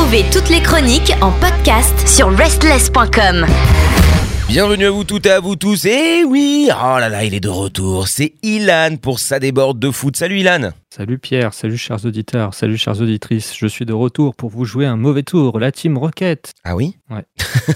Retrouvez toutes les chroniques en podcast sur restless.com. Bienvenue à vous toutes et à vous tous. Et oui, oh là là, il est de retour. C'est Ilan pour sa déborde de foot. Salut Ilan. Salut Pierre, salut chers auditeurs, salut chères auditrices. Je suis de retour pour vous jouer un mauvais tour, la Team Rocket. Ah oui? Ouais.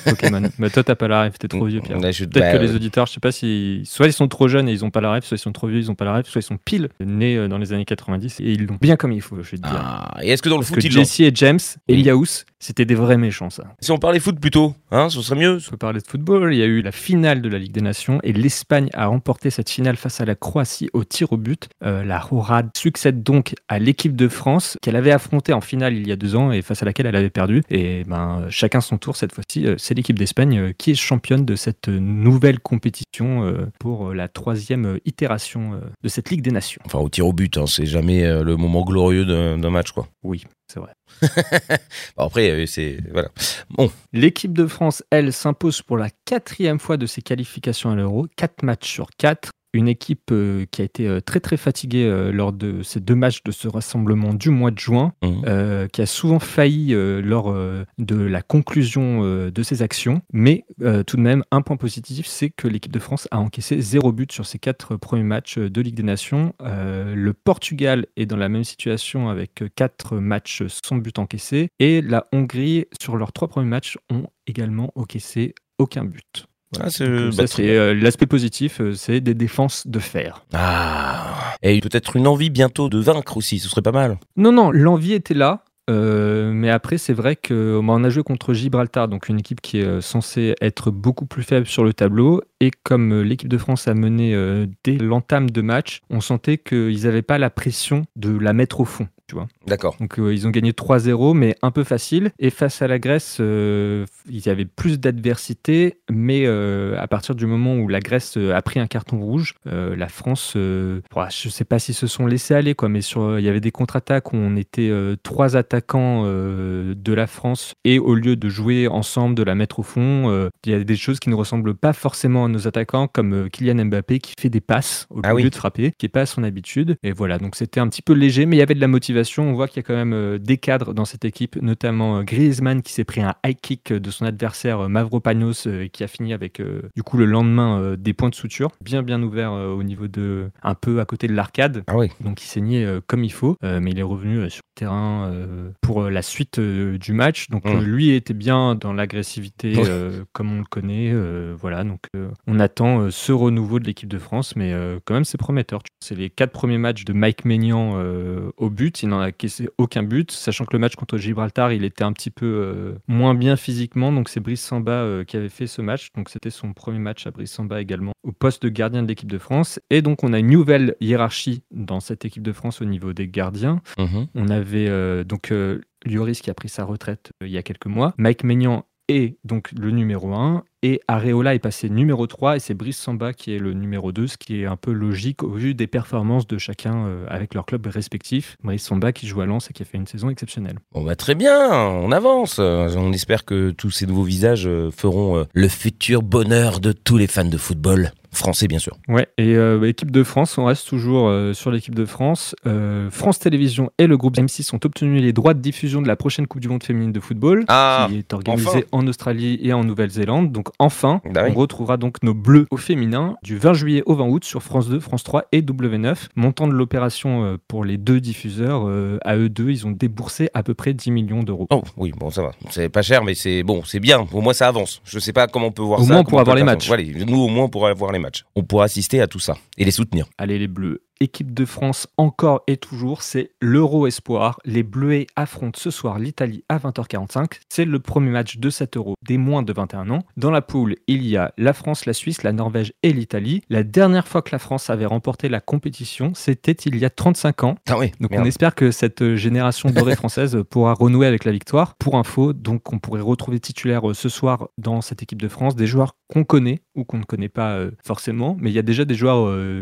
Pokémon. Mais toi, t'as pas la rêve, t'es trop vieux, Pierre. Je- Peut-être bah, que les auditeurs, je sais pas si. Soit ils sont trop jeunes et ils ont pas la rêve, soit ils sont trop vieux, ils ont pas la rêve, soit ils sont pile nés euh, dans les années 90 et ils l'ont bien comme il faut, je vais te dire. Ah, et est-ce que dans le Parce foot, que il lance Jesse et James. Eliaous, c'était des vrais méchants, ça. Si on parlait foot plutôt, hein, ce serait mieux. On peut parler de football. Il y a eu la finale de la Ligue des Nations et l'Espagne a remporté cette finale face à la Croatie au tir au but. Euh, la Rourade succède donc à l'équipe de France qu'elle avait affrontée en finale il y a deux ans et face à laquelle elle avait perdu. Et ben, chacun son tour cette fois-ci. euh, C'est l'équipe d'Espagne euh, qui est championne de cette nouvelle compétition pour la troisième itération de cette Ligue des Nations. Enfin, au tir au but, hein, c'est jamais le moment glorieux d'un d'un match, quoi. Oui, c'est vrai. Bon, après, c'est. Voilà. Bon, L'équipe de France, elle, s'impose pour la quatrième fois de ses qualifications à l'Euro, 4 matchs sur 4. Une équipe euh, qui a été euh, très très fatiguée euh, lors de ces deux matchs de ce rassemblement du mois de juin, euh, qui a souvent failli lors de la conclusion de ses actions. Mais tout de même, un point positif, c'est que l'équipe de France a encaissé zéro but sur ses quatre premiers matchs de Ligue des Nations. Le Portugal est dans la même situation avec quatre matchs sans but encaissé. Et la Hongrie, sur leurs trois premiers matchs, ont également encaissé aucun but. Ah, c'est. Euh, bah, euh, l'aspect positif, euh, c'est des défenses de fer. Ah. Et peut-être une envie bientôt de vaincre aussi, ce serait pas mal. Non, non, l'envie était là. euh, mais après, c'est vrai que bah, on a joué contre Gibraltar, donc une équipe qui est censée être beaucoup plus faible sur le tableau. Et comme l'équipe de France a mené euh, dès l'entame de match, on sentait qu'ils n'avaient pas la pression de la mettre au fond. Tu vois. D'accord. Donc euh, ils ont gagné 3-0, mais un peu facile. Et face à la Grèce, euh, il y avait plus d'adversité, mais euh, à partir du moment où la Grèce euh, a pris un carton rouge, la France, je ne sais pas s'ils se sont laissés aller, quoi, mais sur, il y avait des contre-attaques où on était trois attaquants de la France, et au lieu de jouer ensemble, de la mettre au fond, il y a des choses qui ne ressemblent pas forcément à nos attaquants, comme Kylian Mbappé qui fait des passes au Ah lieu oui. de frapper, qui n'est pas à son habitude. Et voilà, donc c'était un petit peu léger, mais il y avait de la motivation. On voit qu'il y a quand même euh, des cadres dans cette équipe, notamment euh, Griezmann qui s'est pris un high kick de son adversaire euh, Mavropanos euh, et qui a fini avec euh, du coup le lendemain euh, des points de suture, bien bien ouvert euh, au niveau de un peu à côté de l'arcade. Ah oui. Donc il saignait euh, comme il faut, euh, mais il est revenu euh, sur le terrain euh, pour euh, la suite euh, du match. Donc Mm. euh, lui était bien dans l'agressivité euh, comme on le connaît. euh, voilà, donc euh, on attend euh, ce renouveau de l'équipe de France, mais euh, quand même c'est prometteur. C'est les quatre premiers matchs de Mike Maignan euh, au but. Il n'en a caissé aucun but, sachant que le match contre Gibraltar, il était un petit peu euh, moins bien physiquement. Donc c'est Brice Samba euh, qui avait fait ce match. Donc c'était son premier match à Brice Samba également au poste de gardien de l'équipe de France. Et donc on a une nouvelle hiérarchie dans cette équipe de France au niveau des gardiens. Mhm. On avait euh, donc Lloris qui a pris sa retraite il y a quelques mois. Mike Maignan est donc le numéro 1 et Areola est passé numéro 3 et c'est Brice Samba qui est le numéro 2, ce qui est un peu logique au vu des performances de chacun euh, avec leur club respectif. Brice Samba qui joue à Lens et qui a fait une saison exceptionnelle. Bon bah très bien, on avance. On espère que tous ces nouveaux visages euh, feront euh, le futur bonheur de tous les fans de football français bien sûr. Ouais, et euh, équipe de France, on reste toujours euh, sur l'équipe de France. Euh, France Télévisions et le groupe M6 ont obtenu les droits de diffusion de la prochaine Coupe du Monde féminine de football, Ah, qui est organisée enfin. en Australie et en Nouvelle-Zélande. Donc enfin, Bah oui. on retrouvera donc nos bleus au féminin du 20 juillet au 20 août sur France 2, France 3 et W9. Montant de l'opération pour les deux diffuseurs, à eux deux, ils ont déboursé à peu près 10 millions d'euros. Oh oui, bon ça va. C'est pas cher mais c'est bon, c'est bien. Au moins ça avance. Je sais pas comment on peut voir Au ça. moins, on pourra peut voir les matchs. Voilà, nous au moins on pourra voir les matchs. On pourra assister à tout ça et les soutenir. Allez les Bleus. Équipe de France encore et toujours, c'est l'Euro Espoir. Les Bleuets affrontent ce soir l'Italie à 20h45. C'est le premier match de cet Euro des moins de 21 ans. Dans la poule, il y a la France, la Suisse, la Norvège et l'Italie. La dernière fois que la France avait remporté la compétition, c'était il y a 35 ans. Ah oui. Donc merde. on espère que cette euh, génération dorée française pourra renouer avec la victoire. Pour info, donc on pourrait retrouver titulaire euh, ce soir dans cette équipe de France des joueurs qu'on connaît ou qu'on ne connaît pas euh, forcément, mais il y a déjà des joueurs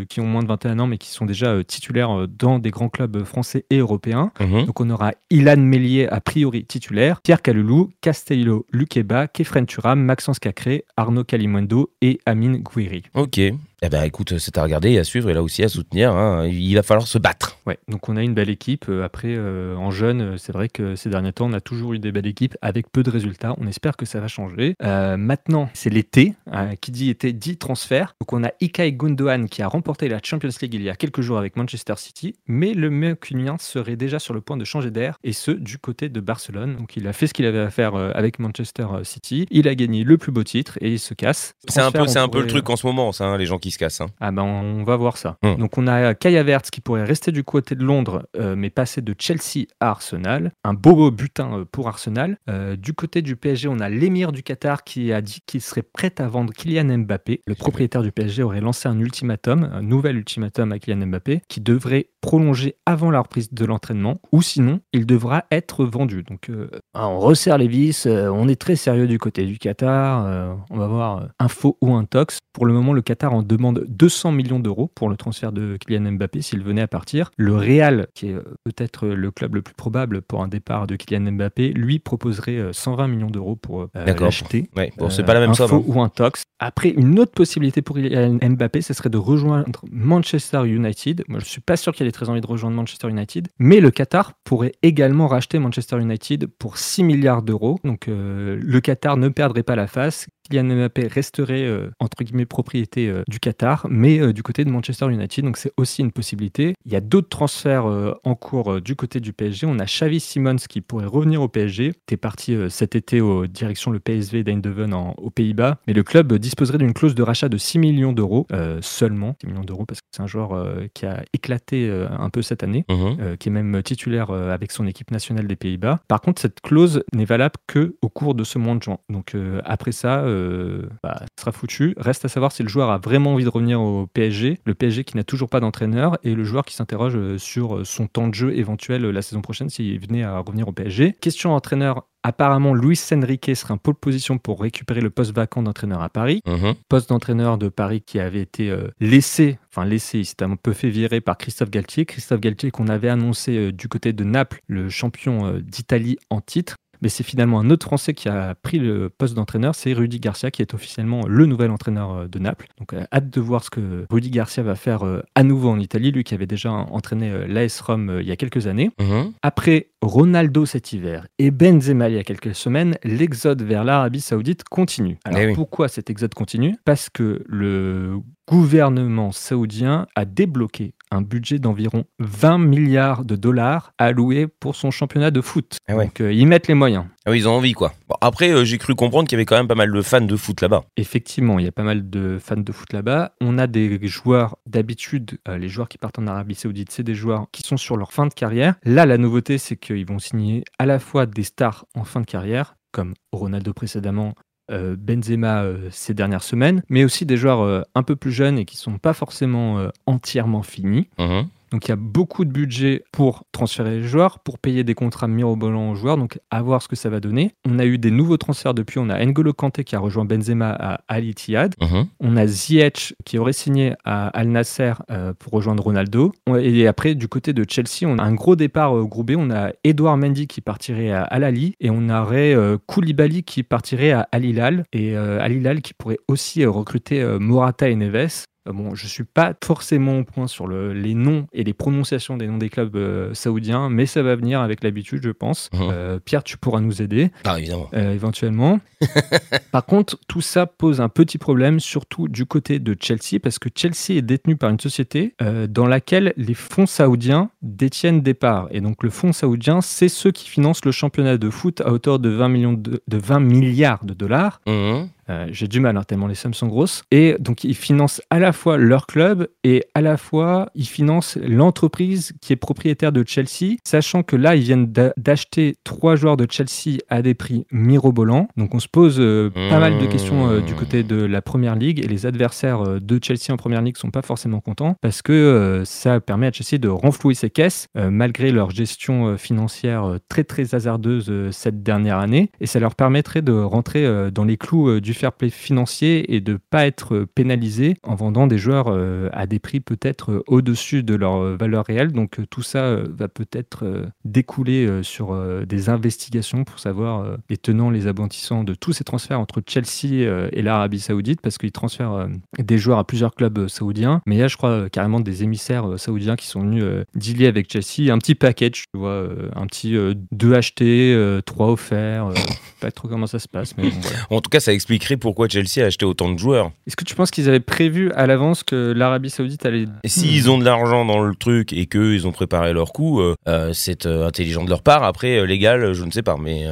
qui ont moins de 21 ans mais qui sont déjà euh, titulaires euh, dans des grands clubs français et européens. Mhm. Donc on aura Ilan Mélier a priori titulaire, Pierre Caloulou, Castello Luqueba, Kefren Turam, Maxence Cacré, Arnaud Calimundo et Amine Gouiri. Ok. Eh ben écoute, c'est à regarder, à suivre et là aussi à soutenir. hein. Il va falloir se battre. Ouais, donc on a une belle équipe. Euh, Après, euh, en jeune, euh, c'est vrai que ces derniers temps, on a toujours eu des belles équipes avec peu de résultats. On espère que ça va changer. Euh, maintenant, c'est l'été. Euh, qui dit été dit transfert. Donc on a Ilkay Gundogan qui a remporté la Champions League il y a quelques jours avec Manchester City, mais le Mancunien serait déjà sur le point de changer d'air, et ce, du côté de Barcelone. Donc il a fait ce qu'il avait à faire euh, avec Manchester City. Il a gagné le plus beau titre et il se casse. C'est un peu, c'est un peu le truc en ce moment, ça, hein, les gens qui se cassent. hein. ah ben on va voir ça. Hmm. Donc on a Kai Havertz qui pourrait rester du côté de Londres, euh, mais passer de Chelsea à Arsenal. Un beau butin euh, pour Arsenal. Euh, du côté du PSG, on a l'émir du Qatar qui a dit qu'il serait prêt à vendre Kylian Mbappé. Le propriétaire du PSG aurait lancé un ultimatum, un nouvel ultimatum à Kylian Mbappé, qui devrait prolonger avant la reprise de l'entraînement, ou sinon il devra être vendu. Donc euh, ah, on resserre les vis, euh, on est très sérieux du côté du Qatar. euh, on va voir euh, un faux ou un tox. Pour le moment, le Qatar en demande 200 millions d'euros pour le transfert de Kylian Mbappé s'il venait à partir. Le Real, qui est euh, peut-être le club le plus probable pour un départ de Kylian Mbappé, lui proposerait euh, 120 millions d'euros pour euh, D'accord. l'acheter. Ouais, bon, c'est Euh, pas la même un somme. faux hein. ou un tox. Après, une autre possibilité pour Kylian Mbappé, ce serait de rejoindre Manchester United. Moi, je suis pas sûr qu'il ait très envie de rejoindre Manchester United, mais le Qatar pourrait également racheter Manchester United pour 6 milliards d'euros. Donc, euh, le Qatar ne perdrait pas la face. Kylian Mbappé resterait euh, entre guillemets propriété euh, du Qatar, mais euh, du côté de Manchester United. Donc, c'est aussi une possibilité. Il y a d'autres transferts en cours du côté du PSG. On a Xavi Simons qui pourrait revenir au PSG. T'es parti cet été au direction le PSV d'Eindhoven en- aux Pays-Bas, mais le club disposerait d'une clause de rachat de 6 millions d'euros seulement. 6 millions d'euros parce que c'est un joueur qui a éclaté un peu cette année. Euh, qui est même titulaire avec son équipe nationale des Pays-Bas. Par contre, cette clause n'est valable que au cours de ce mois de juin. Donc après ça, euh, bah, sera foutu. Reste à savoir si le joueur a vraiment envie de revenir au PSG. Le PSG qui n'a toujours pas d'entraîneur et le joueur qui s'interroge euh, sur euh, son temps de jeu éventuel la saison prochaine s'il venait à revenir au PSG. Question entraîneur. Apparemment, Luis Enrique serait en pole position pour récupérer le poste vacant d'entraîneur à Paris Mhm. poste d'entraîneur de Paris qui avait été euh, laissé, enfin laissé, il s'était un peu fait virer par Christophe Galtier. Christophe Galtier qu'on avait annoncé euh, du côté de Naples, le champion euh, d'Italie en titre. Mais c'est finalement un autre Français qui a pris le poste d'entraîneur, c'est Rudy Garcia qui est officiellement le nouvel entraîneur euh, de Naples. Donc euh, hâte de voir ce que Rudy Garcia va faire euh, à nouveau en Italie, lui qui avait déjà entraîné l'AS Rome il y a quelques années. Mhm. Après Ronaldo cet hiver et Benzema il y a quelques semaines, l'exode vers l'Arabie Saoudite continue. Alors Eh oui. pourquoi cet exode continue? Parce que le gouvernement saoudien a débloqué un budget d'environ 20 milliards de dollars alloués pour son championnat de foot. Ah ouais. Donc euh, ils mettent les moyens. Ah oui, ils ont envie, quoi. Bon, après, euh, j'ai cru comprendre qu'il y avait quand même pas mal de fans de foot là-bas. Effectivement, il y a pas mal de fans de foot là-bas. On a des joueurs d'habitude, euh, les joueurs qui partent en Arabie Saoudite, c'est des joueurs qui sont sur leur fin de carrière. Là, la nouveauté, c'est qu'ils vont signer à la fois des stars en fin de carrière, comme Ronaldo précédemment, Benzema euh, ces dernières semaines, mais aussi des joueurs euh, un peu plus jeunes et qui sont pas forcément euh, entièrement finis. Mhm. Donc il y a beaucoup de budget pour transférer les joueurs, pour payer des contrats mirobolants aux joueurs, donc à voir ce que ça va donner. On a eu des nouveaux transferts depuis, on a N'Golo Kanté qui a rejoint Benzema à Al Ittihad, Mhm. on a Ziyech qui aurait signé à Al Nasser euh, pour rejoindre Ronaldo. Et après, du côté de Chelsea, on a un gros départ euh, groupé. On a Edouard Mendy qui partirait à Al Ali et on aurait euh, Koulibaly qui partirait à Al Hilal et euh, Al Hilal qui pourrait aussi euh, recruter Morata et Neves. Euh, Bon, je suis pas forcément au point sur le- les noms et les prononciations des noms des clubs euh, saoudiens, mais ça va venir avec l'habitude, je pense. Mhm. Euh, Pierre, tu pourras nous aider Ah, évidemment. euh, éventuellement. Par contre, tout ça pose un petit problème, surtout du côté de Chelsea, parce que Chelsea est détenu par une société dans laquelle les fonds saoudiens détiennent des parts. Et donc le fonds saoudien, c'est ceux qui financent le championnat de foot à hauteur de 20, millions de, de 20 milliards de dollars. Mhm. Euh, J'ai du mal, hein, tellement les sommes sont grosses. Et donc, ils financent à la fois leur club et à la fois, ils financent l'entreprise qui est propriétaire de Chelsea, sachant que là, ils viennent d'a- d'acheter trois joueurs de Chelsea à des prix mirobolants. Donc, on se pose euh, pas mal de questions euh, du côté de la Première Ligue et les adversaires de Chelsea en Première Ligue sont pas forcément contents parce que ça permet à Chelsea de renflouer ses caisses malgré leur gestion financière très très hasardeuse cette dernière année et ça leur permettrait de rentrer dans les clous du du fair play financier et de pas être pénalisé en vendant des joueurs à des prix peut-être au-dessus de leur valeur réelle. Donc tout ça va peut-être découler sur des investigations pour savoir les tenants, les aboutissants de tous ces transferts entre Chelsea et l'Arabie Saoudite parce qu'ils transfèrent des joueurs à plusieurs clubs saoudiens. Mais il y a, je crois, carrément des émissaires saoudiens qui sont venus dealer avec Chelsea. Un petit package, tu vois, un petit 2 achetés, 3 offerts. pas trop comment ça se passe. Mais En tout cas, ça expliquerait pourquoi Chelsea a acheté autant de joueurs. Est-ce que tu penses qu'ils avaient prévu à l'avance que l'Arabie Saoudite allait. Et s'ils ont de l'argent dans le truc et qu'ils ont préparé leur coup, euh, euh, c'est euh, intelligent de leur part. Après, légal, je ne sais pas, mais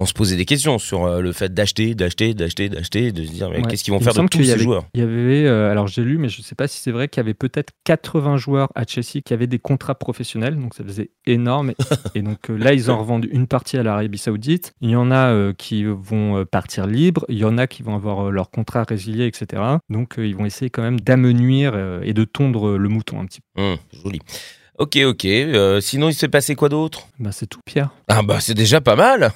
on se posait des questions sur le fait d'acheter, d'acheter, d'acheter, d'acheter, de se dire mais qu'est-ce qu'ils vont faire de tous ces joueurs? Il y avait, alors j'ai lu, mais je ne sais pas si c'est vrai qu'il y avait peut-être 80 joueurs à Chelsea qui avaient des contrats professionnels, donc ça faisait énorme. et donc là, ils ont revendu une partie à l'Arabie Saoudite. Il y en a qui vont partir libres, il y en a qui vont avoir leur contrat résilié, etc. Donc ils vont essayer quand même d'amenuire et de tondre le mouton un petit peu. Hum, joli. Ok, ok. Euh, sinon, il s'est passé quoi d'autre? Bah, c'est tout, Pierre. Ah bah, c'est déjà pas mal.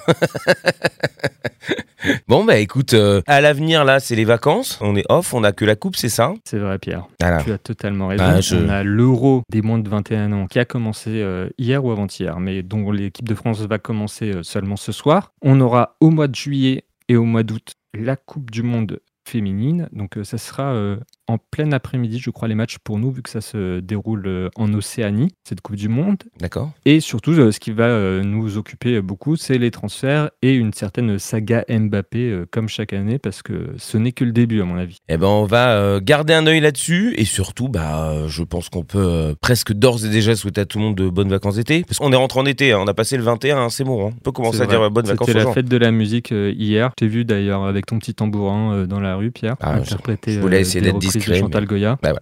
bon, bah écoute, euh, à l'avenir, là, c'est les vacances. On est off, on a que la coupe, c'est ça? C'est vrai, Pierre. Tu as totalement raison. Bah, on a l'Euro des moins de 21 ans qui a commencé euh, hier ou avant-hier, mais dont l'équipe de France va commencer seulement ce soir. On aura au mois de juillet et au mois d'août la Coupe du Monde féminine. Donc ça sera en plein après-midi, je crois, les matchs pour nous, vu que ça se déroule euh, en Océanie, cette Coupe du Monde. D'accord. Et surtout, euh, ce qui va euh, nous occuper beaucoup, c'est les transferts et une certaine saga Mbappé, comme chaque année, parce que ce n'est que le début, à mon avis. Eh ben, on va garder un œil là-dessus, et surtout, bah, je pense qu'on peut presque d'ores et déjà souhaiter à tout le monde de bonnes vacances d'été, parce qu'on est rentré en été, hein, on a passé le 21, hein, c'est bon, hein. on peut commencer à dire bonnes vacances. C'était la fête de la musique hier. T'ai vu d'ailleurs avec ton petit tambourin dans la rue, Pierre, ah, interpréter. Je voulais essayer d'être Chantal Goya. Bah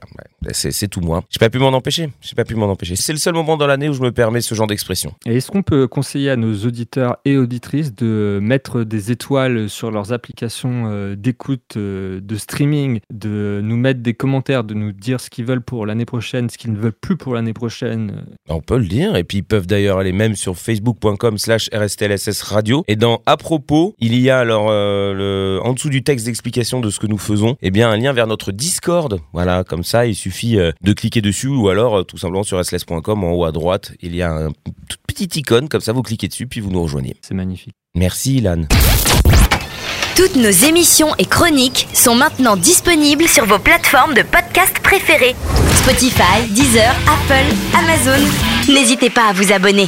c'est tout moi. J'ai pas pu m'en empêcher. J'ai pas pu m'en empêcher. C'est le seul moment dans l'année où je me permets ce genre d'expression. Et est-ce qu'on peut conseiller à nos auditeurs et auditrices de mettre des étoiles sur leurs applications euh, d'écoute, euh, de streaming, de nous mettre des commentaires, de nous dire ce qu'ils veulent pour l'année prochaine, ce qu'ils ne veulent plus pour l'année prochaine? Bah, On peut le dire. Et puis ils peuvent d'ailleurs aller même sur facebook.com/slash rstlss radio. Et dans à propos, il y a alors euh, le, en dessous du texte d'explication de ce que nous faisons, eh bien un lien vers notre Discord voilà, comme ça, il suffit euh, de cliquer dessus ou alors euh, tout simplement sur sls.com en haut à droite, il y a une toute petite icône, comme ça vous cliquez dessus puis vous nous rejoignez. C'est magnifique. Merci Ilan. Toutes nos émissions et chroniques sont maintenant disponibles sur vos plateformes de podcast préférées. Spotify, Deezer, Apple, Amazon. N'hésitez pas à vous abonner.